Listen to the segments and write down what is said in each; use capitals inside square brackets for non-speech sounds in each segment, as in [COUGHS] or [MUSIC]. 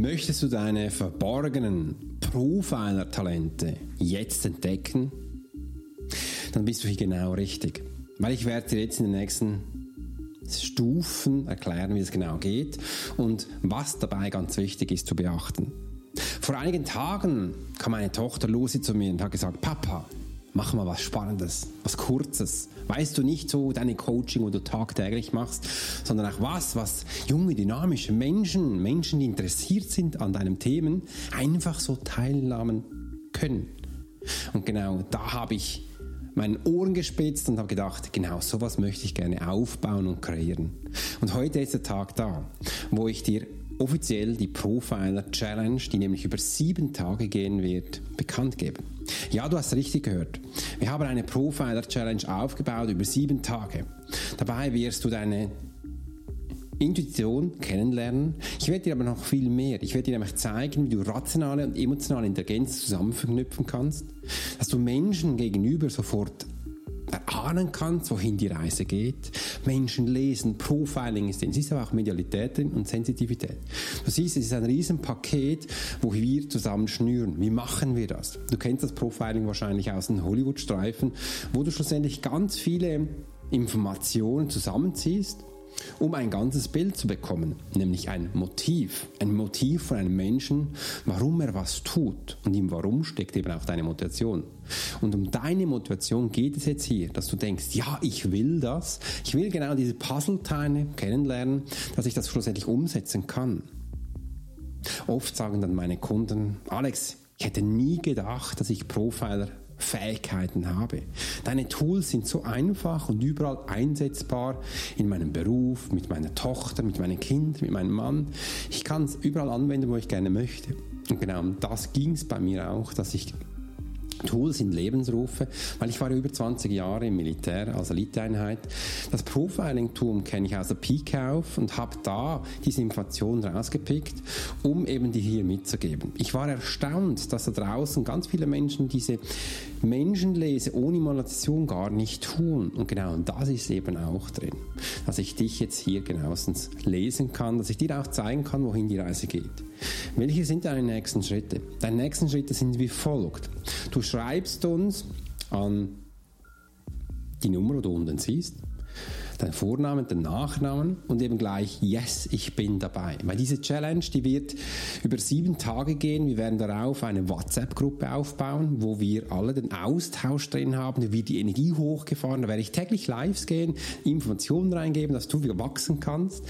Möchtest du deine verborgenen Profiler-Talente jetzt entdecken? Dann bist du hier genau richtig. Weil ich werde dir jetzt in den nächsten Stufen erklären, wie es genau geht und was dabei ganz wichtig ist zu beachten. Vor einigen Tagen kam meine Tochter Lucy zu mir und hat gesagt, Papa, mach mal was Spannendes, was Kurzes. Weißt du nicht so deine Coaching, wo du tagtäglich machst, sondern auch was, was junge, dynamische Menschen, Menschen, die interessiert sind an deinen Themen, einfach so teilnahmen können. Und genau da habe ich meinen Ohren gespitzt und habe gedacht, genau sowas möchte ich gerne aufbauen und kreieren. Und heute ist der Tag da, wo ich dir offiziell die Profiler Challenge, die nämlich über sieben Tage gehen wird, bekannt geben. Ja, du hast richtig gehört. Wir haben eine Profiler Challenge aufgebaut über sieben Tage. Dabei wirst du deine Intuition kennenlernen. Ich werde dir aber noch viel mehr. Ich werde dir nämlich zeigen, wie du rationale und emotionale Intelligenz zusammen verknüpfen kannst, dass du Menschen gegenüber sofort erahnen kannst, wohin die Reise geht. Menschen lesen, Profiling ist drin, es ist aber auch Medialität drin und Sensitivität. Du siehst, es ist ein Riesenpaket, wo wir zusammen schnüren. Wie machen wir das? Du kennst das Profiling wahrscheinlich aus den Hollywood-Streifen, wo du schlussendlich ganz viele Informationen zusammenziehst um ein ganzes Bild zu bekommen, nämlich ein Motiv, ein Motiv von einem Menschen, warum er was tut. Und im Warum steckt eben auch deine Motivation. Und um deine Motivation geht es jetzt hier, dass du denkst, ja, ich will das, ich will genau diese Puzzleteile kennenlernen, dass ich das schlussendlich umsetzen kann. Oft sagen dann meine Kunden, Alex, ich hätte nie gedacht, dass ich Profiler Fähigkeiten habe. Deine Tools sind so einfach und überall einsetzbar in meinem Beruf, mit meiner Tochter, mit meinem Kind, mit meinem Mann. Ich kann es überall anwenden, wo ich gerne möchte. Und genau das ging es bei mir auch, dass ich Tools sind Lebensrufe, weil ich war über 20 Jahre im Militär als Eliteeinheit. Das Profiling-Tool kenne ich aus der Pike auf und habe da diese Informationen rausgepickt, um eben die hier mitzugeben. Ich war erstaunt, dass da draußen ganz viele Menschen diese Menschenlese ohne Manipulation gar nicht tun. Und genau das ist eben auch drin. Dass ich dich jetzt hier genauestens lesen kann, dass ich dir auch zeigen kann, wohin die Reise geht. Welche sind deine nächsten Schritte? Deine nächsten Schritte sind wie folgt. Du schreibst uns an die Nummer, die du unten siehst, deinen Vornamen, den Nachnamen und eben gleich Yes, ich bin dabei. Weil diese Challenge, die wird über sieben Tage gehen. Wir werden darauf eine WhatsApp-Gruppe aufbauen, wo wir alle den Austausch drin haben, da wird die Energie hochgefahren, da werde ich täglich Lives gehen, Informationen reingeben, dass du wieder wachsen kannst.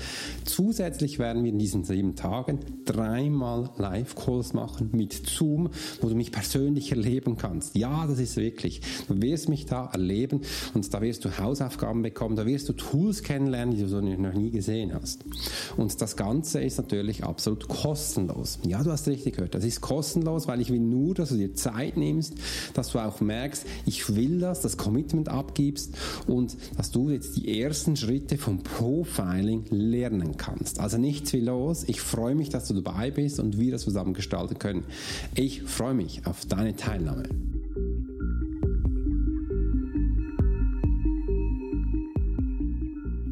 Zusätzlich werden wir in diesen sieben Tagen dreimal Live-Calls machen mit Zoom, wo du mich persönlich erleben kannst. Ja, das ist wirklich. Du wirst mich da erleben und da wirst du Hausaufgaben bekommen, da wirst du Tools kennenlernen, die du noch nie gesehen hast. Und das Ganze ist natürlich absolut kostenlos. Ja, du hast richtig gehört. Das ist kostenlos, weil ich will nur, dass du dir Zeit nimmst, dass du auch merkst, ich will das, das Commitment abgibst und dass du jetzt die ersten Schritte vom Profiling lernen kannst. Also nichts wie los. Ich freue mich, dass du dabei bist und wir das zusammen gestalten können. Ich freue mich auf deine Teilnahme.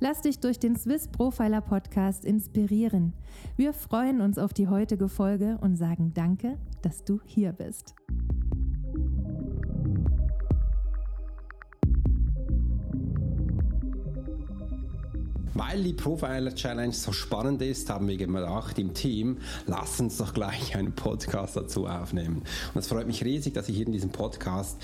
Lass dich durch den Swiss Profiler Podcast inspirieren. Wir freuen uns auf die heutige Folge und sagen Danke, dass du hier bist. Weil die Profiler Challenge so spannend ist, haben wir gedacht im Team, lass uns doch gleich einen Podcast dazu aufnehmen. Und es freut mich riesig, dass ich hier in diesem Podcast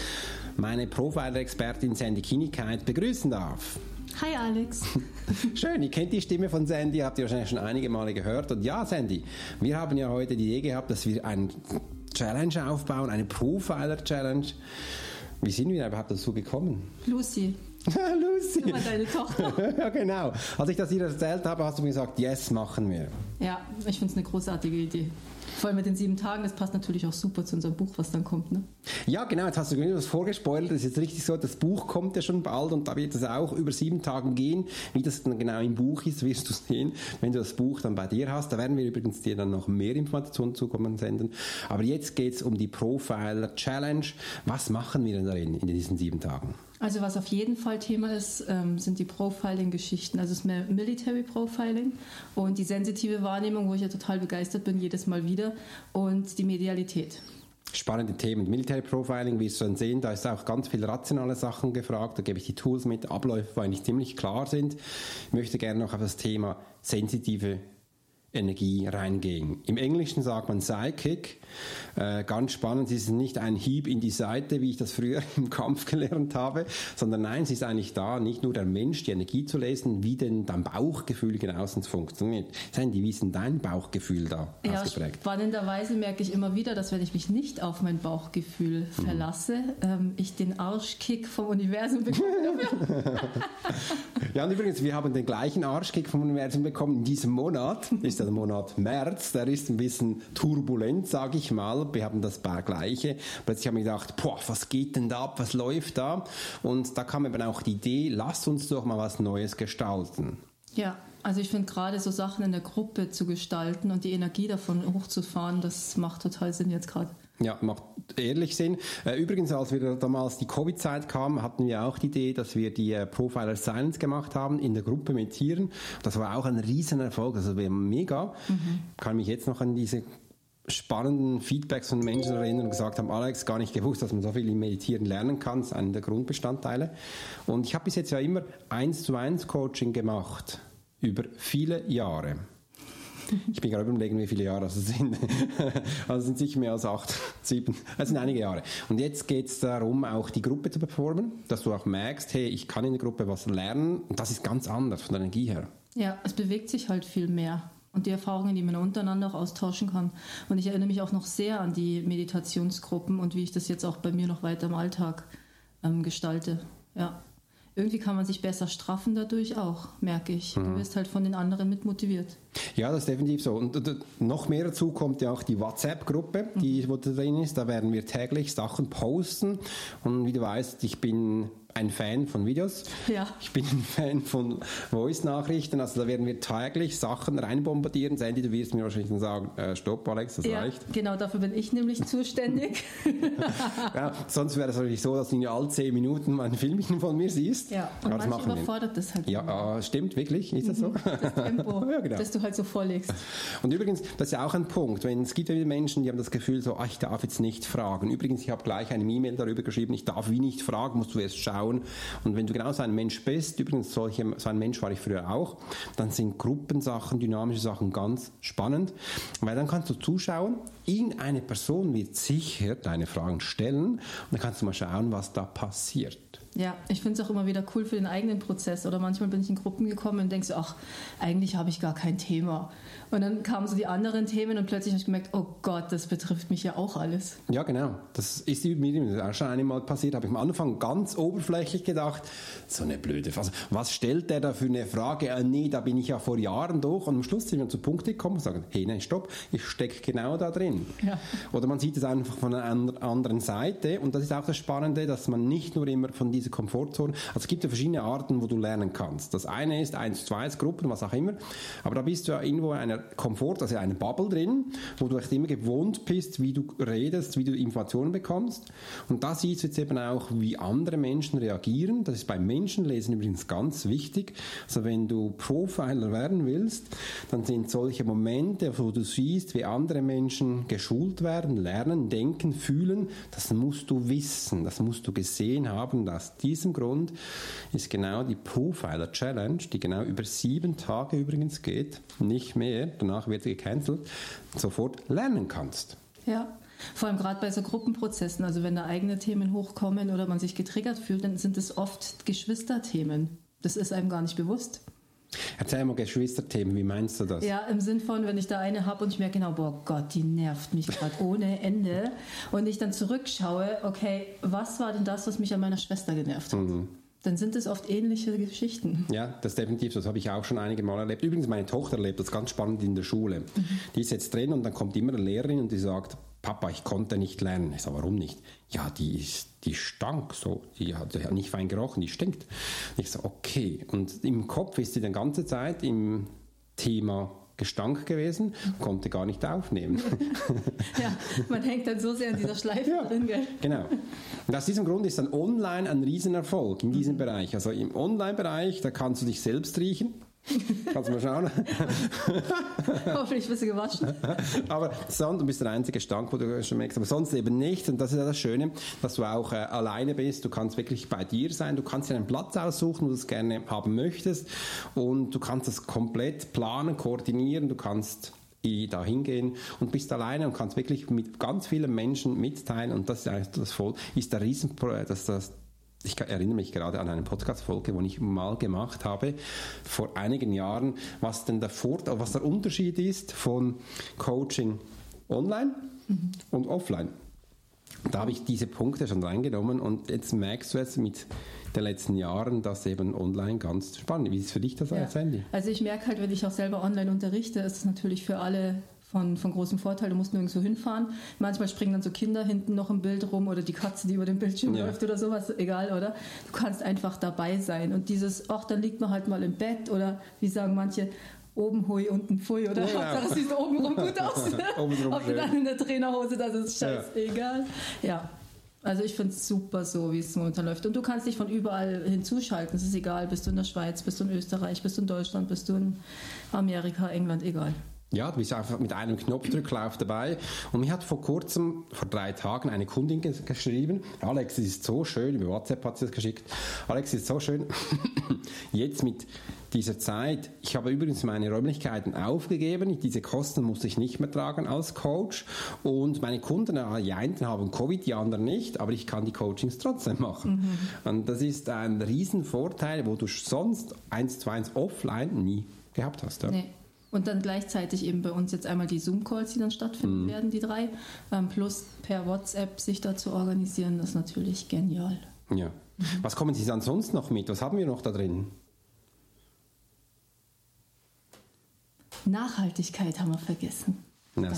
meine Profiler-Expertin Sandy Kienigkeit begrüßen darf. Hi Alex. [LAUGHS] Schön, ihr kennt die Stimme von Sandy, habt ihr wahrscheinlich schon einige Male gehört. Und ja, Sandy, wir haben ja heute die Idee gehabt, dass wir eine Challenge aufbauen, eine Profiler-Challenge. Wie sind wir überhaupt dazu gekommen? Lucy. [LAUGHS] Lucy. Das war deine Tochter. [LAUGHS] ja, genau. Als ich das ihr erzählt habe, hast du mir gesagt, yes, machen wir. Ja, ich finde es eine großartige Idee. Vor allem mit den sieben Tagen, das passt natürlich auch super zu unserem Buch, was dann kommt, ne? Ja, genau, jetzt hast du etwas vorgespoilert. Das ist jetzt richtig so, das Buch kommt ja schon bald und da wird es auch über sieben Tagen gehen. Wie das dann genau im Buch ist, [LAUGHS] wirst du sehen, wenn du das Buch dann bei dir hast. Da werden wir übrigens dir dann noch mehr Informationen zukommen senden. Aber jetzt geht es um die Profiler Challenge. Was machen wir denn darin in diesen sieben Tagen? Also was auf jeden Fall Thema ist, ähm, sind die Profiling-Geschichten. Also es ist mehr Military Profiling und die sensitive Wahrnehmung, wo ich ja total begeistert bin, jedes Mal wieder, und die Medialität. Spannende Themen. Military Profiling, wie du dann sehen, da ist auch ganz viel rationale Sachen gefragt. Da gebe ich die Tools mit, Abläufe, die eigentlich ziemlich klar sind. Ich möchte gerne noch auf das Thema sensitive Energie reingehen. Im Englischen sagt man Psychic. Äh, ganz spannend, es ist nicht ein Hieb in die Seite, wie ich das früher [LAUGHS] im Kampf gelernt habe, sondern nein, es ist eigentlich da, nicht nur der Mensch die Energie zu lesen, wie denn dein Bauchgefühl genauestens funktioniert. Wie ist denn dein Bauchgefühl da ja, ausgeprägt? Spannenderweise merke ich immer wieder, dass wenn ich mich nicht auf mein Bauchgefühl mhm. verlasse, ähm, ich den Arschkick vom Universum bekomme. [LAUGHS] [LAUGHS] ja, und übrigens, wir haben den gleichen Arschkick vom Universum bekommen in diesem Monat. Ist der Monat März, der ist ein bisschen turbulent, sage ich mal. Wir haben das Gleiche. Plötzlich habe ich gedacht, boah, was geht denn da ab, was läuft da? Und da kam eben auch die Idee, lass uns doch mal was Neues gestalten. Ja, also ich finde gerade so Sachen in der Gruppe zu gestalten und die Energie davon hochzufahren, das macht total Sinn jetzt gerade. Ja, macht ehrlich Sinn. Äh, übrigens, als wir damals die Covid-Zeit kam, hatten wir auch die Idee, dass wir die äh, Profiler Science gemacht haben in der Gruppe mit Tieren. Das war auch ein Riesenerfolg. Also wir mega. Mhm. Kann mich jetzt noch an diese spannenden Feedbacks von Menschen erinnern und gesagt haben, Alex, gar nicht gewusst, dass man so viel im Meditieren lernen kann. Das ist einer der Grundbestandteile. Und ich habe bis jetzt ja immer eins zu eins Coaching gemacht über viele Jahre. Ich bin gerade überlegen, wie viele Jahre das sind. [LAUGHS] Also sind sicher mehr als acht, sieben. Das sind einige Jahre. Und jetzt geht es darum, auch die Gruppe zu performen, dass du auch merkst, hey, ich kann in der Gruppe was lernen. Und das ist ganz anders von der Energie her. Ja, es bewegt sich halt viel mehr. Und die Erfahrungen, die man untereinander auch austauschen kann. Und ich erinnere mich auch noch sehr an die Meditationsgruppen und wie ich das jetzt auch bei mir noch weiter im Alltag ähm, gestalte. Ja irgendwie kann man sich besser straffen dadurch auch, merke ich. Mhm. Du wirst halt von den anderen mit motiviert. Ja, das ist definitiv so. Und, und noch mehr dazu kommt ja auch die WhatsApp-Gruppe, die mhm. wo da drin ist. Da werden wir täglich Sachen posten. Und wie du weißt, ich bin ein Fan von Videos. Ja. Ich bin ein Fan von Voice-Nachrichten. Also da werden wir täglich Sachen reinbombardieren. Sandy, du wirst mir wahrscheinlich sagen, äh, stopp Alex, das ja, reicht. Genau, dafür bin ich nämlich zuständig. [LAUGHS] ja, sonst wäre es natürlich so, dass du in alle zehn Minuten mal ein Filmchen von mir siehst. Ja, und Aber manchmal überfordert das halt. Ja, äh, stimmt, wirklich, ist das so? Mhm, das [LAUGHS] Tempo, ja, genau. das du halt so vorlegst. Und übrigens, das ist ja auch ein Punkt, wenn es gibt ja Menschen, die haben das Gefühl so, ach, ich darf jetzt nicht fragen. Übrigens, ich habe gleich eine E-Mail darüber geschrieben, ich darf wie nicht fragen, musst du erst schauen, schauen. Und wenn du genau so ein Mensch bist, übrigens solche, so ein Mensch war ich früher auch, dann sind Gruppensachen, dynamische Sachen ganz spannend, weil dann kannst du zuschauen, irgendeine Person wird sicher deine Fragen stellen und dann kannst du mal schauen, was da passiert. Ja, ich finde es auch immer wieder cool für den eigenen Prozess. Oder manchmal bin ich in Gruppen gekommen und denke so, ach, eigentlich habe ich gar kein Thema. Und dann kamen so die anderen Themen und plötzlich habe ich gemerkt, oh Gott, das betrifft mich ja auch alles. Ja, genau. Das ist mir auch schon einmal passiert. Habe ich am Anfang ganz oberflächlich gedacht, so eine blöde Phase. Was stellt der da für eine Frage? Ah, nee, da bin ich ja vor Jahren durch. Und am Schluss sind wir zu Punkte gekommen und sagen, hey, nein, stopp, ich stecke genau da drin. Ja. Oder man sieht es einfach von einer anderen Seite. Und das ist auch das Spannende, dass man nicht nur immer von dieser Komfortzone, also es gibt ja verschiedene Arten, wo du lernen kannst. Das eine ist eins, zwei Gruppen, was auch immer. Aber da bist du ja irgendwo in einer Komfort, also eine Bubble drin, wo du echt immer gewohnt bist, wie du redest, wie du Informationen bekommst. Und da siehst du jetzt eben auch, wie andere Menschen reagieren. Das ist beim Menschenlesen übrigens ganz wichtig. Also wenn du Profiler werden willst, dann sind solche Momente, wo du siehst, wie andere Menschen geschult werden, lernen, denken, fühlen, das musst du wissen, das musst du gesehen haben. Aus diesem Grund ist genau die Profiler Challenge, die genau über sieben Tage übrigens geht, nicht mehr danach wird sie gecancelt, sofort lernen kannst. Ja. Vor allem gerade bei so Gruppenprozessen, also wenn da eigene Themen hochkommen oder man sich getriggert fühlt, dann sind es oft Geschwisterthemen. Das ist einem gar nicht bewusst. Erzähl mal Geschwisterthemen, wie meinst du das? Ja, im Sinn von, wenn ich da eine habe und ich merke genau, boah Gott, die nervt mich gerade [LAUGHS] ohne Ende. Und ich dann zurückschaue, okay, was war denn das, was mich an meiner Schwester genervt hat? Mhm. Dann sind es oft ähnliche Geschichten. Ja, das ist definitiv so. Das habe ich auch schon einige Mal erlebt. Übrigens, meine Tochter erlebt das ganz spannend in der Schule. Mhm. Die ist jetzt drin und dann kommt immer eine Lehrerin und die sagt, Papa, ich konnte nicht lernen. Ich sage, warum nicht? Ja, die, ist, die stank so, die hat, hat nicht fein gerochen, die stinkt. Ich sage, okay. Und im Kopf ist sie die ganze Zeit im Thema Gestank gewesen, konnte gar nicht aufnehmen. [LAUGHS] ja, man hängt dann so sehr in dieser Schleife [LAUGHS] ja, drin, gell? Genau. Und aus diesem Grund ist dann online ein Riesenerfolg in diesem mhm. Bereich. Also im Online-Bereich, da kannst du dich selbst riechen. Kannst du mal schauen. [LAUGHS] Hoffentlich bist du gewaschen. [LAUGHS] aber sonst, du bist der einzige Stank, wo du schon merkst, aber sonst eben nicht. Und das ist ja das Schöne, dass du auch äh, alleine bist. Du kannst wirklich bei dir sein. Du kannst dir einen Platz aussuchen, wo du es gerne haben möchtest. Und du kannst das komplett planen, koordinieren. Du kannst da hingehen und bist alleine und kannst wirklich mit ganz vielen Menschen mitteilen und das ist eigentlich das voll, ist der Riesen, das, das, ich erinnere mich gerade an eine Podcast-Folge, wo ich mal gemacht habe, vor einigen Jahren, was denn der Fort was der Unterschied ist von Coaching online mhm. und offline. Da habe ich diese Punkte schon reingenommen und jetzt merkst du jetzt mit den letzten Jahren, dass eben online ganz spannend. ist. Wie ist es für dich das ja. als Handy? Also ich merke halt, wenn ich auch selber online unterrichte, ist es natürlich für alle von, von großem Vorteil. Du musst nirgendwo hinfahren. Manchmal springen dann so Kinder hinten noch im Bild rum oder die Katze, die über dem Bildschirm ja. läuft oder sowas. Egal, oder? Du kannst einfach dabei sein. Und dieses, ach, dann liegt man halt mal im Bett oder wie sagen manche, oben hui, unten pfui oder ja, Hauptsache es sieht obenrum gut aus. [LAUGHS] Ob du dann in der Trainerhose, das ist scheißegal. Ja. ja. Also ich finde es super so, wie es momentan läuft. Und du kannst dich von überall hinzuschalten. Es ist egal, bist du in der Schweiz, bist du in Österreich, bist du in Deutschland, bist du in Amerika, England, egal. Ja, du bist einfach mit einem Knopfdrücklauf dabei. Und mir hat vor kurzem, vor drei Tagen, eine Kundin geschrieben, Alex, es ist so schön, über WhatsApp hat sie das geschickt, Alex, es ist so schön, [COUGHS] jetzt mit dieser Zeit, ich habe übrigens meine Räumlichkeiten aufgegeben, diese Kosten muss ich nicht mehr tragen als Coach und meine Kunden, die einen haben Covid, die anderen nicht, aber ich kann die Coachings trotzdem machen. Mhm. Und das ist ein Riesenvorteil, wo du sonst eins zu eins offline nie gehabt hast. Ja? Nee. Und dann gleichzeitig eben bei uns jetzt einmal die Zoom-Calls, die dann stattfinden mhm. werden, die drei, ähm, plus per WhatsApp sich da zu organisieren, das ist natürlich genial. Ja. Mhm. Was kommen Sie dann sonst noch mit? Was haben wir noch da drin? Nachhaltigkeit haben wir vergessen. Na, da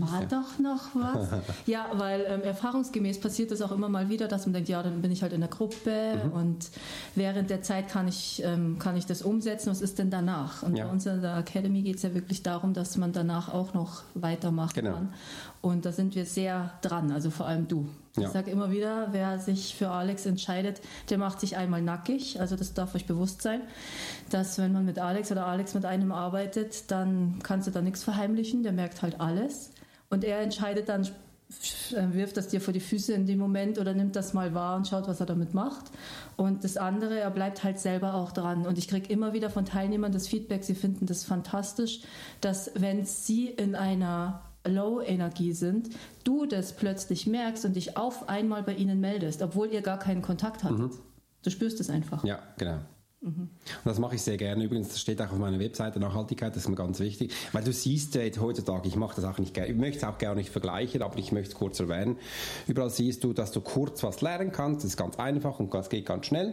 war doch noch was. [LAUGHS] ja, weil ähm, erfahrungsgemäß passiert das auch immer mal wieder, dass man denkt, ja, dann bin ich halt in der Gruppe mhm. und während der Zeit kann ich, ähm, kann ich das umsetzen. Was ist denn danach? Und ja. bei uns in der Academy geht es ja wirklich darum, dass man danach auch noch weitermachen genau. kann. Und da sind wir sehr dran, also vor allem du. Ja. Ich sage immer wieder, wer sich für Alex entscheidet, der macht sich einmal nackig. Also das darf euch bewusst sein, dass wenn man mit Alex oder Alex mit einem arbeitet, dann kannst du da nichts verheimlichen. Der merkt halt alles. Und er entscheidet dann, äh, wirft das dir vor die Füße in dem Moment oder nimmt das mal wahr und schaut, was er damit macht. Und das andere, er bleibt halt selber auch dran. Und ich kriege immer wieder von Teilnehmern das Feedback, sie finden das fantastisch, dass wenn sie in einer Low-Energie sind, du das plötzlich merkst und dich auf einmal bei ihnen meldest, obwohl ihr gar keinen Kontakt hattet. Mhm. Du spürst es einfach. Ja, genau. Mhm. Und das mache ich sehr gerne. Übrigens, das steht auch auf meiner Webseite, Nachhaltigkeit, das ist mir ganz wichtig. Weil du siehst jetzt heutzutage, ich mache das auch nicht gerne, ich möchte es auch gerne nicht vergleichen, aber ich möchte es kurz erwähnen. Überall siehst du, dass du kurz was lernen kannst, das ist ganz einfach und das geht ganz schnell.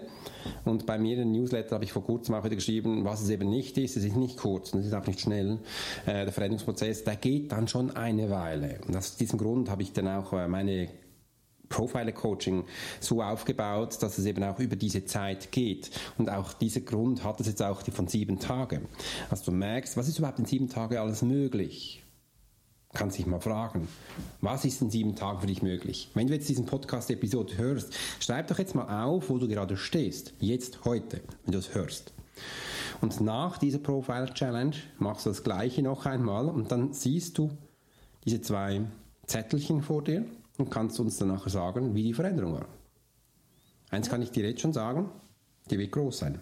Und bei mir in den Newsletter habe ich vor kurzem auch wieder geschrieben, was es eben nicht ist, es ist nicht kurz und es ist auch nicht schnell. Äh, der Veränderungsprozess, der geht dann schon eine Weile. Und aus diesem Grund habe ich dann auch äh, meine Profiler Coaching so aufgebaut, dass es eben auch über diese Zeit geht. Und auch dieser Grund hat es jetzt auch die von sieben Tagen. Dass du merkst, was ist überhaupt in sieben Tagen alles möglich? Kannst dich mal fragen, was ist in sieben Tagen für dich möglich? Wenn du jetzt diesen Podcast-Episode hörst, schreib doch jetzt mal auf, wo du gerade stehst. Jetzt, heute, wenn du es hörst. Und nach dieser Profiler Challenge machst du das Gleiche noch einmal und dann siehst du diese zwei Zettelchen vor dir und kannst uns dann nachher sagen, wie die Veränderung war. Eins kann ich dir jetzt schon sagen, die wird groß sein.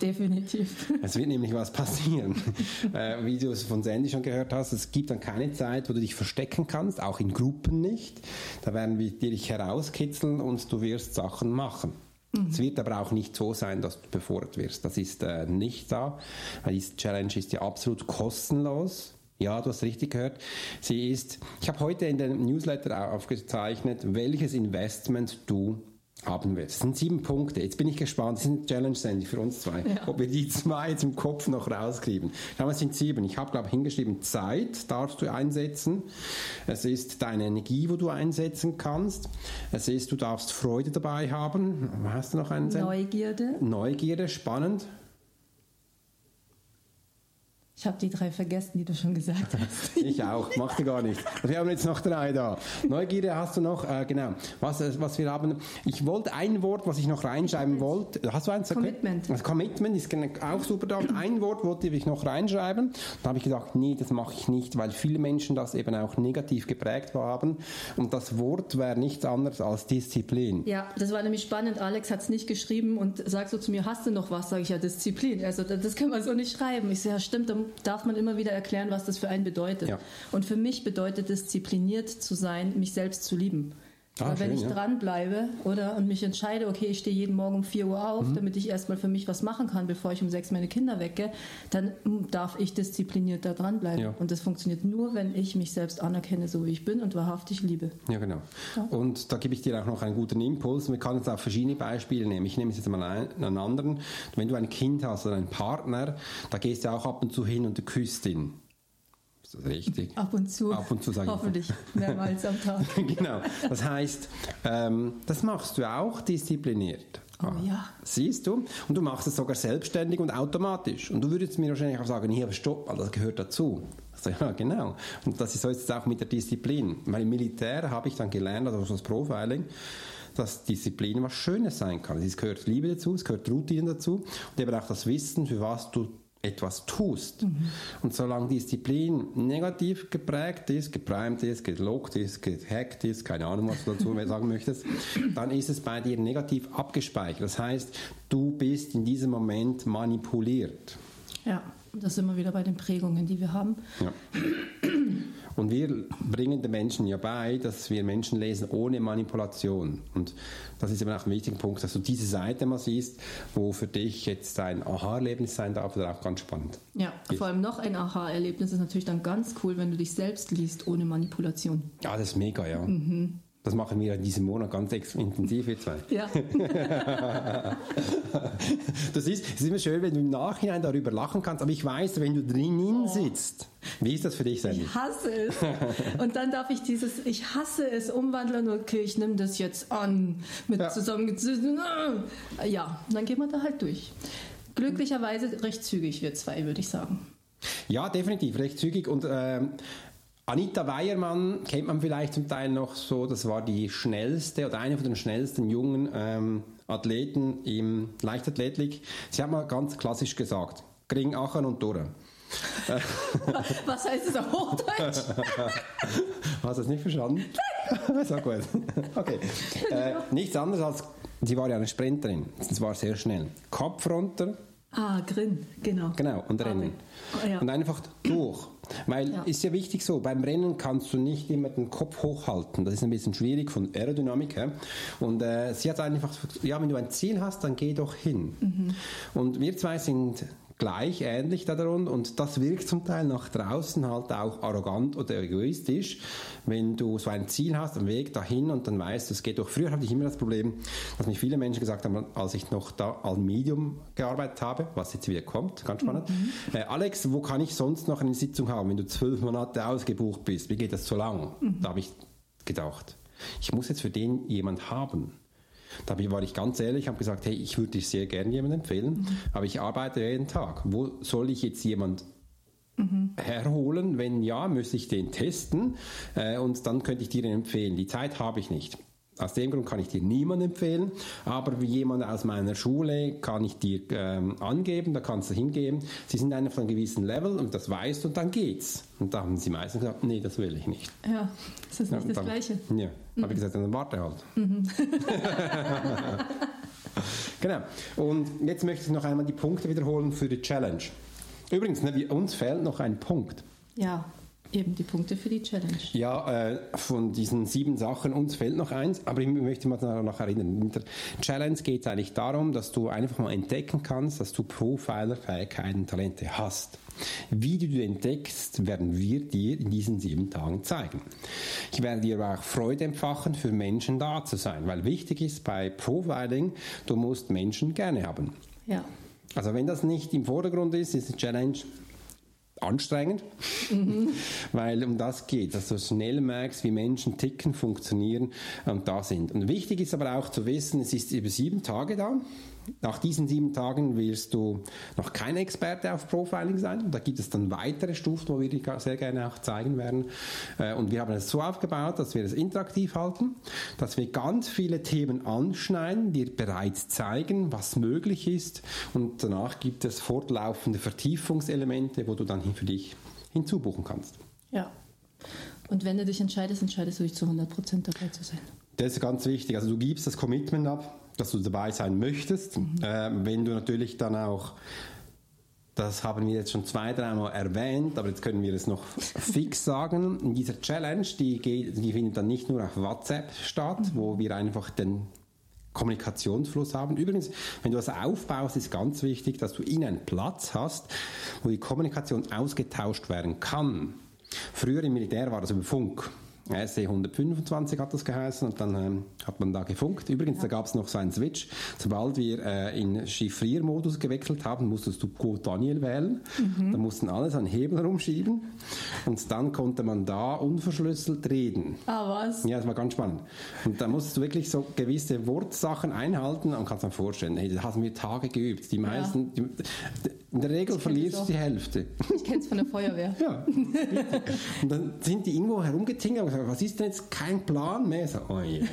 Definitiv. [LAUGHS] Es wird nämlich was passieren. [LAUGHS] äh, wie du es von Sandy schon gehört hast, es gibt dann keine Zeit, wo du dich verstecken kannst, auch in Gruppen nicht. Da werden wir dich herauskitzeln und du wirst Sachen machen. Mhm. Es wird aber auch nicht so sein, dass du befordert wirst. Das ist äh, nicht da. Diese Challenge ist ja absolut kostenlos. Ja, du hast richtig gehört. Sie ist, ich habe heute in dem Newsletter aufgezeichnet, welches Investment du haben wir. Das sind sieben Punkte. Jetzt bin ich gespannt. Das eine Challenge Sandy für uns zwei. Ja. Ob wir die zwei jetzt im Kopf noch rauskriegen. Es sind sieben. Ich habe, glaube ich, hingeschrieben, Zeit darfst du einsetzen. Es ist deine Energie, wo du einsetzen kannst. Es ist, du darfst Freude dabei haben. Hast du noch einen? Neugierde. Neugierde, spannend. Ich habe die drei vergessen, die du schon gesagt [LAUGHS] hast. ich auch, machte gar nichts. Wir haben jetzt noch drei da. Neugierde hast du noch, äh, genau. Was, äh, was wir haben, ich wollte ein Wort, was ich noch reinschreiben wollte. Hast du eins? Okay? Commitment. Also Commitment ist auch super da. Ein Wort wollte ich noch reinschreiben. Da habe ich gedacht, nee, das mache ich nicht, weil viele Menschen das eben auch negativ geprägt haben. Und das Wort wäre nichts anderes als Disziplin. Ja, das war nämlich spannend. Alex hat es nicht geschrieben und sagt so zu mir, hast du noch was? Sage ich ja, Disziplin. Also das kann man so nicht schreiben. Ich sage, ja, stimmt, dann darf man immer wieder erklären, was das für einen bedeutet. Ja. Und für mich bedeutet diszipliniert zu sein, mich selbst zu lieben. Ah, wenn schön, ich ja. dranbleibe oder und mich entscheide, okay, ich stehe jeden Morgen um 4 Uhr auf, mhm. damit ich erstmal für mich was machen kann, bevor ich um 6 meine Kinder wecke, dann darf ich diszipliniert da dranbleiben. Ja. Und das funktioniert nur, wenn ich mich selbst anerkenne, so wie ich bin und wahrhaftig liebe. Ja, genau. Ja. Und da gebe ich dir auch noch einen guten Impuls. Wir können jetzt auch verschiedene Beispiele nehmen. Ich nehme jetzt mal einen anderen. Wenn du ein Kind hast oder einen Partner, da gehst du auch ab und zu hin und du küsst ihn richtig? Ab und zu. Ab und zu sage Hoffentlich mehrmals am Tag. [LAUGHS] genau. Das heißt, ähm, das machst du auch diszipliniert. Oh ja. Siehst du? Und du machst es sogar selbstständig und automatisch. Und du würdest mir wahrscheinlich auch sagen, hier, aber stopp, das gehört dazu. Also, ja, genau. Und das ist so jetzt auch mit der Disziplin. Weil im Militär habe ich dann gelernt, also das Profiling, dass Disziplin was Schönes sein kann. Es gehört Liebe dazu, es gehört Routine dazu und eben auch das Wissen, für was du etwas tust. Mhm. Und solange Disziplin negativ geprägt ist, geprimed ist, gelockt ist, gehackt ist, keine Ahnung, was du dazu sagen möchtest, [LAUGHS] dann ist es bei dir negativ abgespeichert. Das heißt, du bist in diesem Moment manipuliert. Ja, das sind wir wieder bei den Prägungen, die wir haben. Ja. Und wir bringen den Menschen ja bei, dass wir Menschen lesen ohne Manipulation. Und das ist eben auch ein wichtiger Punkt, dass du diese Seite mal siehst, wo für dich jetzt ein Aha-Erlebnis sein darf oder auch ganz spannend. Ja, ist. vor allem noch ein Aha-Erlebnis ist natürlich dann ganz cool, wenn du dich selbst liest ohne Manipulation. Ja, das ist mega, ja. Mhm. Das machen wir in diesem Monat ganz intensiv, wir zwei. Ja. [LAUGHS] das ist, es ist immer schön, wenn du im Nachhinein darüber lachen kannst, aber ich weiß, wenn du drinnen oh. sitzt, wie ist das für dich, Sandy? Ich hasse es. Und dann darf ich dieses Ich hasse es umwandeln, okay, ich nehme das jetzt an, mit ja. zusammengezogen. Ja, dann geht man da halt durch. Glücklicherweise recht zügig, wir zwei, würde ich sagen. Ja, definitiv, recht zügig. Und ähm, Anita Weiermann kennt man vielleicht zum Teil noch so, das war die schnellste oder eine von den schnellsten jungen ähm, Athleten im Leichtathletik. Sie hat mal ganz klassisch gesagt, Gring, Achen und durch. [LAUGHS] Was heißt das auf Hochdeutsch? [LAUGHS] Hast du es nicht verstanden? [LAUGHS] so gut. Okay. Äh, nichts anderes als, sie war ja eine Sprinterin. Es war sehr schnell. Kopf runter. Ah, Grin, genau. Genau, und rennen. Oh, ja. Und einfach durch. Weil ja. ist ja wichtig so, beim Rennen kannst du nicht immer den Kopf hochhalten. Das ist ein bisschen schwierig von Aerodynamik her. Und äh, sie hat einfach, ja, wenn du ein Ziel hast, dann geh doch hin. Mhm. Und wir zwei sind gleich ähnlich daran und das wirkt zum Teil nach draußen halt auch arrogant oder egoistisch, wenn du so ein Ziel hast, einen Weg dahin und dann weißt es geht durch. Früher hatte ich immer das Problem, dass mich viele Menschen gesagt haben, als ich noch da als Medium gearbeitet habe, was jetzt wieder kommt, ganz spannend. Mhm. Äh, Alex, wo kann ich sonst noch eine Sitzung haben, wenn du zwölf Monate ausgebucht bist? Wie geht das so lang? Mhm. Da habe ich gedacht, ich muss jetzt für den jemand haben. Dabei war ich ganz ehrlich, habe gesagt, hey, ich würde dich sehr gerne jemandem empfehlen, mhm. aber ich arbeite jeden Tag. Wo soll ich jetzt jemand mhm. herholen? Wenn ja, müsste ich den testen äh, und dann könnte ich dir den empfehlen. Die Zeit habe ich nicht. Aus dem Grund kann ich dir niemanden empfehlen, aber wie jemand aus meiner Schule kann ich dir ähm, angeben, da kannst du hingehen. Sie sind einfach von einem gewissen Level und das weißt du und dann geht's. Und da haben sie meistens gesagt, nee, das will ich nicht. Ja, das ist nicht ja, das dann, Gleiche. Ja, mhm. habe ich gesagt, dann warte halt. Mhm. [LAUGHS] [LAUGHS] genau. Und jetzt möchte ich noch einmal die Punkte wiederholen für die Challenge. Übrigens, ne, uns fehlt noch ein Punkt. Ja. Eben die Punkte für die Challenge. Ja, äh, von diesen sieben Sachen, uns fehlt noch eins, aber ich möchte mal noch erinnern. In der Challenge geht es eigentlich darum, dass du einfach mal entdecken kannst, dass du Profiler-Fähigkeiten, Talente hast. Wie du die entdeckst, werden wir dir in diesen sieben Tagen zeigen. Ich werde dir aber auch Freude empfachen, für Menschen da zu sein, weil wichtig ist bei Profiling, du musst Menschen gerne haben. Ja. Also wenn das nicht im Vordergrund ist, ist die Challenge anstrengend, mhm. weil um das geht, dass du schnell merkst, wie Menschen ticken, funktionieren und da sind. Und wichtig ist aber auch zu wissen, es ist über sieben Tage da. Nach diesen sieben Tagen wirst du noch kein Experte auf Profiling sein. Da gibt es dann weitere Stufen, wo wir dich sehr gerne auch zeigen werden. Äh, und wir haben es so aufgebaut, dass wir es interaktiv halten, dass wir ganz viele Themen anschneiden, dir bereits zeigen, was möglich ist. Und danach gibt es fortlaufende Vertiefungselemente, wo du dann für dich hinzubuchen kannst. Ja. Und wenn du dich entscheidest, entscheidest du dich zu 100% dabei zu sein. Das ist ganz wichtig. Also du gibst das Commitment ab dass du dabei sein möchtest. Mhm. Äh, wenn du natürlich dann auch das haben wir jetzt schon zwei, dreimal erwähnt, aber jetzt können wir es noch [LAUGHS] fix sagen. In dieser Challenge, die, geht, die findet dann nicht nur auf WhatsApp statt, mhm. wo wir einfach den Kommunikationsfluss haben. Übrigens, wenn du das aufbaust, ist ganz wichtig, dass du in einen Platz hast, wo die Kommunikation ausgetauscht werden kann. Früher im Militär war das über Funk. SC 125 hat das geheißen und dann ähm, hat man da gefunkt. Übrigens, ja. da gab es noch so einen Switch. Sobald wir äh, in Chiffriermodus gewechselt haben, musstest du Code Daniel wählen. Mhm. Da mussten alle einen Hebel rumschieben und dann konnte man da unverschlüsselt reden. Ah, was? Ja, das war ganz spannend. Und da musstest du wirklich so gewisse Wortsachen einhalten und kannst dir vorstellen, hey, das haben wir Tage geübt. Die meisten, ja. die, in der Regel verlierst du die Hälfte. Ich kenne es von der Feuerwehr. [LAUGHS] ja. und dann sind die irgendwo herumgetingelt gesagt, was ist denn jetzt kein Plan mehr? So, oh yeah.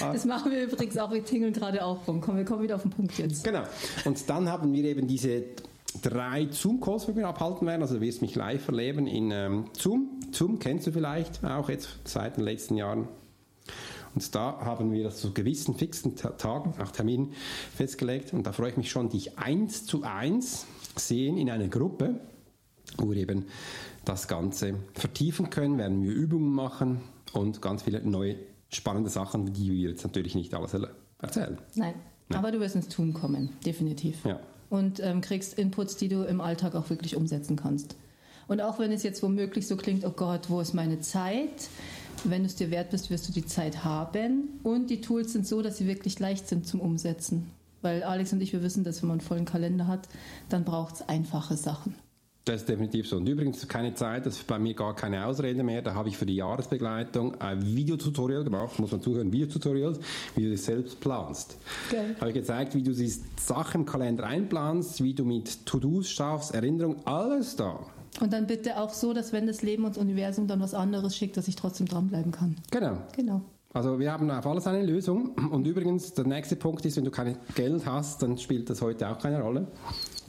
[LAUGHS] das machen wir übrigens auch, wir tingeln gerade auch rum. Komm, wir kommen wieder auf den Punkt jetzt. Genau. Und dann haben wir eben diese drei Zoom-Calls, die wir abhalten werden. Also du wirst mich live erleben in ähm, Zoom. Zoom kennst du vielleicht auch jetzt seit den letzten Jahren. Und da haben wir das zu gewissen fixen Tagen, nach Terminen festgelegt. Und da freue ich mich schon, dich eins zu eins sehen in einer Gruppe, wo wir eben das Ganze vertiefen können, werden wir Übungen machen und ganz viele neue spannende Sachen, die wir jetzt natürlich nicht alles erzählen. Nein, Nein. aber du wirst ins Tun kommen, definitiv. Ja. Und ähm, kriegst Inputs, die du im Alltag auch wirklich umsetzen kannst. Und auch wenn es jetzt womöglich so klingt, oh Gott, wo ist meine Zeit? Wenn du es dir wert bist, wirst du die Zeit haben. Und die Tools sind so, dass sie wirklich leicht sind zum Umsetzen. Weil Alex und ich, wir wissen, dass wenn man einen vollen Kalender hat, dann braucht es einfache Sachen. Das ist definitiv so. Und übrigens keine Zeit, das ist bei mir gar keine Ausrede mehr. Da habe ich für die Jahresbegleitung ein Videotutorial gemacht, muss man zuhören, Videotutorials, wie du das selbst planst. Okay. Habe ich gezeigt, wie du die Sachen im Kalender einplanst, wie du mit To-Dos schaffst, Erinnerung, alles da. Und dann bitte auch so, dass wenn das Leben und das Universum dann was anderes schickt, dass ich trotzdem dranbleiben kann. Genau. Genau. Also wir haben auf alles eine Lösung. Und übrigens, der nächste Punkt ist, wenn du kein Geld hast, dann spielt das heute auch keine Rolle.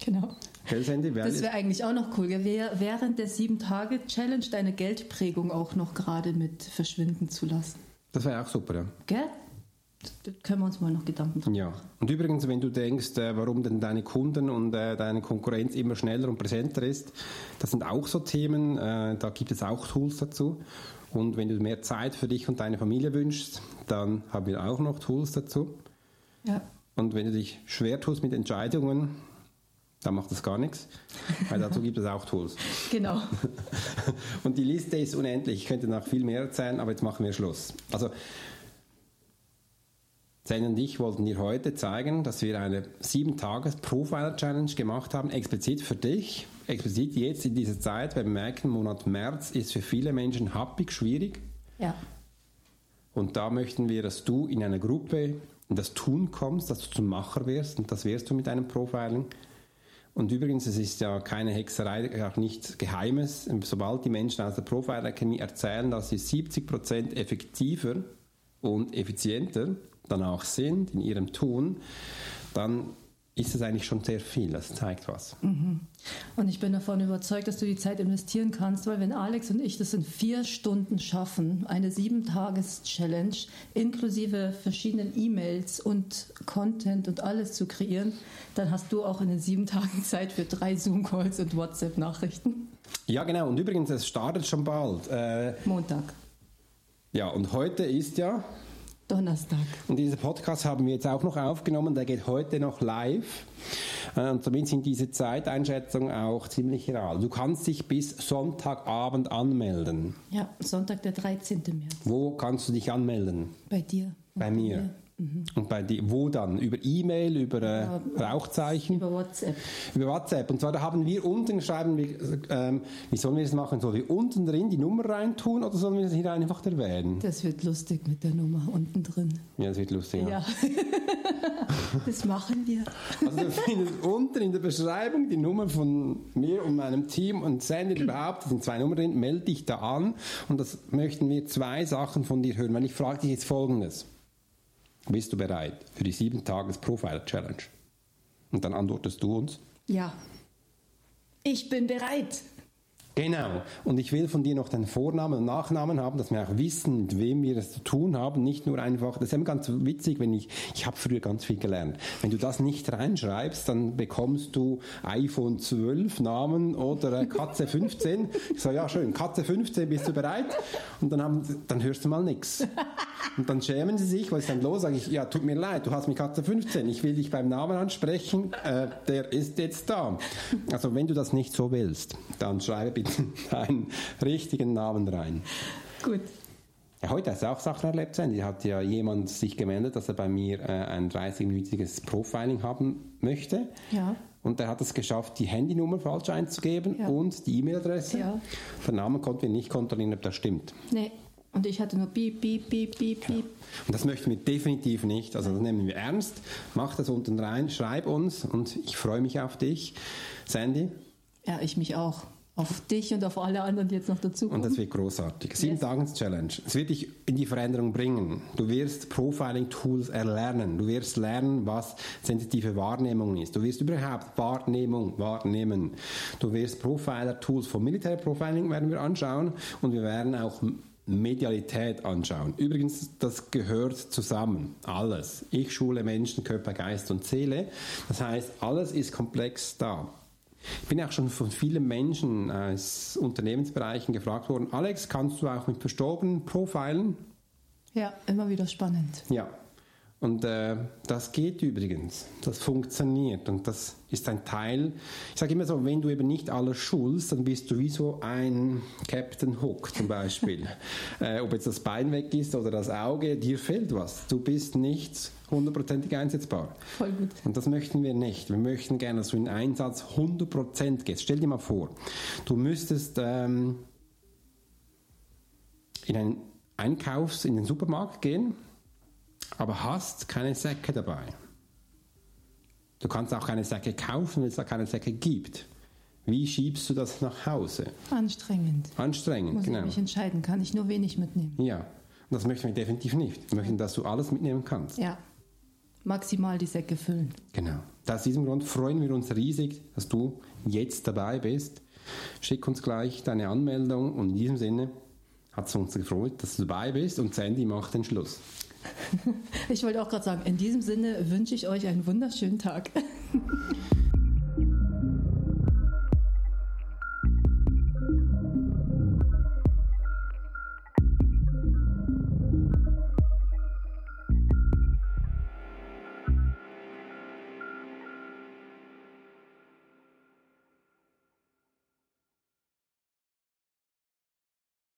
Genau. Geldhandy wäre Das wäre eigentlich auch noch cool. Während der Sieben-Tage-Challenge deine Geldprägung auch noch gerade mit verschwinden zu lassen. Das wäre auch super, ja. Gell? Da können wir uns mal noch Gedanken machen. Ja. Und übrigens, wenn du denkst, äh, warum denn deine Kunden und äh, deine Konkurrenz immer schneller und präsenter ist, das sind auch so Themen, äh, da gibt es auch Tools dazu. Und wenn du mehr Zeit für dich und deine Familie wünschst, dann haben wir auch noch Tools dazu. Ja. Und wenn du dich schwer tust mit Entscheidungen, da macht es gar nichts, weil dazu gibt es auch Tools. [LAUGHS] Genau. [LAUGHS] Und die Liste ist unendlich. Ich könnte noch viel mehr erzählen, aber jetzt machen wir Schluss. Also, Zane und ich wollten dir heute zeigen, dass wir eine 7-Tages-Profiler-Challenge gemacht haben, explizit für dich, explizit jetzt in dieser Zeit, weil wir merken, Monat März ist für viele Menschen happig, schwierig. Ja. Und da möchten wir, dass du in einer Gruppe in das Tun kommst, dass du zum Macher wirst und das wirst du mit einem Profiling. Und übrigens, es ist ja keine Hexerei, auch nichts Geheimes. Sobald die Menschen aus der Profiler-Chemie erzählen, dass sie 70 Prozent effektiver und effizienter danach sind in ihrem Tun, dann ist es eigentlich schon sehr viel. Das zeigt was. Und ich bin davon überzeugt, dass du die Zeit investieren kannst, weil wenn Alex und ich das in vier Stunden schaffen, eine sieben-Tages-Challenge inklusive verschiedenen E-Mails und Content und alles zu kreieren, dann hast du auch in den sieben Tagen Zeit für drei Zoom-Calls und WhatsApp-Nachrichten. Ja, genau. Und übrigens, es startet schon bald. Äh, Montag, ja, und heute ist ja Donnerstag. Und diesen Podcast haben wir jetzt auch noch aufgenommen, der geht heute noch live. Äh, Und somit sind diese Zeiteinschätzungen auch ziemlich real. Du kannst dich bis Sonntagabend anmelden. Ja, Sonntag, der 13. März. Wo kannst du dich anmelden? Bei dir. Bei mir. Und bei dir, wo dann? Über E-Mail, über äh, Rauchzeichen? Über WhatsApp. Über WhatsApp. Und zwar da haben wir unten schreiben, wir, ähm, wie sollen wir das machen? Sollen wir unten drin die Nummer reintun oder sollen wir das hier einfach erwähnen? Das wird lustig mit der Nummer unten drin. Ja, das wird lustig. Ja. Ja. [LAUGHS] das machen wir. Also du findest unten in der Beschreibung die Nummer von mir und meinem Team und sendet überhaupt, da sind zwei Nummern drin, melde dich da an und das möchten wir zwei Sachen von dir hören. Weil ich frage dich jetzt folgendes. Bist du bereit für die 7 Tages Profile Challenge? Und dann antwortest du uns. Ja. Ich bin bereit. Genau. Und ich will von dir noch deinen Vornamen und Nachnamen haben, dass wir auch wissen, mit wem wir es zu tun haben. Nicht nur einfach, das ist immer ganz witzig, wenn ich, ich habe früher ganz viel gelernt. Wenn du das nicht reinschreibst, dann bekommst du iPhone 12 Namen oder Katze 15. Ich sage, ja schön, Katze 15, bist du bereit? Und dann, haben, dann hörst du mal nichts. Und dann schämen sie sich, was ist dann los? Sage ich, ja, tut mir leid, du hast mich Katze 15, ich will dich beim Namen ansprechen, äh, der ist jetzt da. Also wenn du das nicht so willst, dann schreibe bitte [LAUGHS] deinen richtigen Namen rein. Gut. Ja, heute hast du auch Sachen erlebt, Sandy. Hat ja jemand sich gemeldet, dass er bei mir äh, ein 30-minütiges Profiling haben möchte. Ja. Und er hat es geschafft, die Handynummer falsch einzugeben Ja. und die E-Mail-Adresse. Ja. Den Namen konnten wir nicht kontrollieren, ob das stimmt. Nee. Und ich hatte nur piep, piep, piep, piep, piep. Und das möchten wir definitiv nicht. Also das nehmen wir ernst. Mach das unten rein, schreib uns und ich freue mich auf dich. Sandy, Ja, ich mich auch. Auf dich und auf alle anderen, die jetzt noch dazu und kommen. das wird großartig. Sieben Yes. Tages Challenge. Es wird dich in die Veränderung bringen. Du wirst Profiling-Tools erlernen. Du wirst lernen, was sensitive Wahrnehmung ist. Du wirst überhaupt Wahrnehmung wahrnehmen. Du wirst Profiler-Tools vom Military Profiling werden wir anschauen und wir werden auch Medialität anschauen. Übrigens, das gehört zusammen. Alles. Ich schule Menschen, Körper, Geist und Seele. Das heißt, alles ist komplex da. Ich bin auch schon von vielen Menschen aus Unternehmensbereichen gefragt worden, Alex, kannst du auch mit Verstorbenen profilen? Ja, immer wieder spannend. Ja. Und äh, das geht übrigens. Das funktioniert. Und das ist ein Teil. Ich sage immer so, wenn du eben nicht alles schulst, dann bist du wie so ein Captain Hook zum Beispiel. [LAUGHS] äh, ob jetzt das Bein weg ist oder das Auge, dir fehlt was. Du bist nicht hundertprozentig einsetzbar. Voll gut. Und das möchten wir nicht. Wir möchten gerne, dass du in Einsatz 100% gehst. Stell dir mal vor, du müsstest ähm, in einen Einkaufs-, in den Supermarkt gehen, aber hast keine Säcke dabei. Du kannst auch keine Säcke kaufen, weil es da keine Säcke gibt. Wie schiebst du das nach Hause? Anstrengend. Anstrengend, Muss genau. ich mich entscheiden, kann ich nur wenig mitnehmen. Ja, und das möchten wir definitiv nicht. Wir möchten, dass du alles mitnehmen kannst. Ja. Maximal die Säcke füllen. Genau. Aus diesem Grund freuen wir uns riesig, dass du jetzt dabei bist. Schick uns gleich deine Anmeldung und in diesem Sinne hat es uns gefreut, dass du dabei bist und Sandy macht den Schluss. Ich wollte auch gerade sagen, in diesem Sinne wünsche ich euch einen wunderschönen Tag. [LAUGHS]